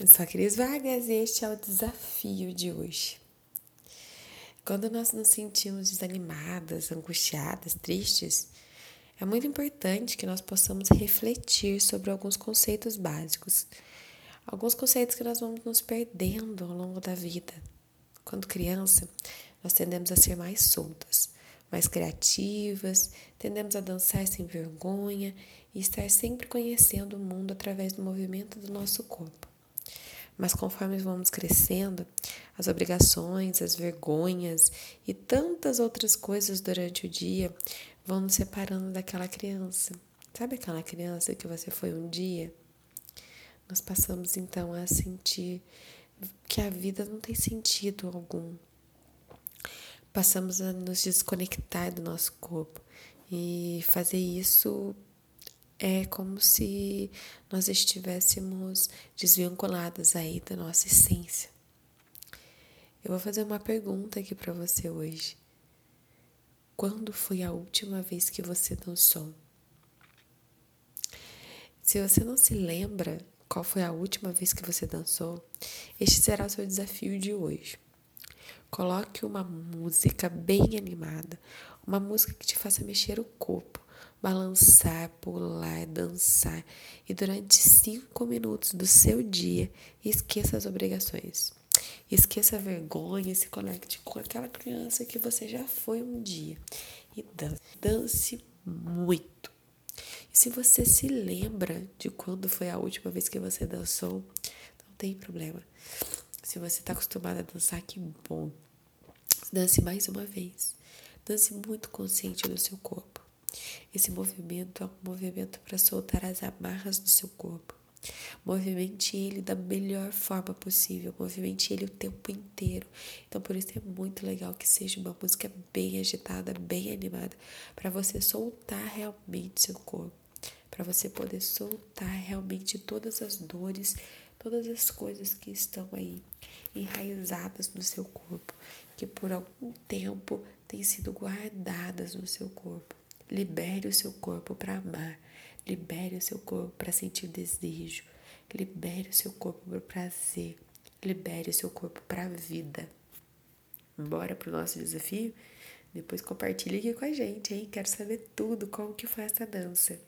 Eu sou a Cris Vargas e este é o desafio de hoje. Quando nós nos sentimos desanimadas, angustiadas, tristes, é muito importante que nós possamos refletir sobre alguns conceitos básicos, alguns conceitos que nós vamos nos perdendo ao longo da vida. Quando criança, nós tendemos a ser mais soltas, mais criativas, tendemos a dançar sem vergonha e estar sempre conhecendo o mundo através do movimento do nosso corpo. Mas conforme vamos crescendo, as obrigações, as vergonhas e tantas outras coisas durante o dia vão nos separando daquela criança. Sabe aquela criança que você foi um dia? Nós passamos então a sentir que a vida não tem sentido algum. Passamos a nos desconectar do nosso corpo e fazer isso é como se nós estivéssemos desvinculadas aí da nossa essência. Eu vou fazer uma pergunta aqui para você hoje. Quando foi a última vez que você dançou? Se você não se lembra qual foi a última vez que você dançou, este será o seu desafio de hoje. Coloque uma música bem animada, uma música que te faça mexer o corpo balançar, pular, dançar e durante cinco minutos do seu dia esqueça as obrigações. Esqueça a vergonha e se conecte com aquela criança que você já foi um dia. E dance. Dance muito. E se você se lembra de quando foi a última vez que você dançou, não tem problema. Se você está acostumado a dançar, que bom. Dance mais uma vez. Dance muito consciente do seu corpo. Esse movimento é um movimento para soltar as amarras do seu corpo. Movimente ele da melhor forma possível, movimente ele o tempo inteiro. Então, por isso é muito legal que seja uma música bem agitada, bem animada, para você soltar realmente seu corpo, para você poder soltar realmente todas as dores, todas as coisas que estão aí enraizadas no seu corpo, que por algum tempo têm sido guardadas no seu corpo. Libere o seu corpo para amar. Libere o seu corpo para sentir desejo. Libere o seu corpo para prazer. Libere o seu corpo para vida. Bora pro nosso desafio? Depois compartilhe aqui com a gente, hein? Quero saber tudo como que foi essa dança.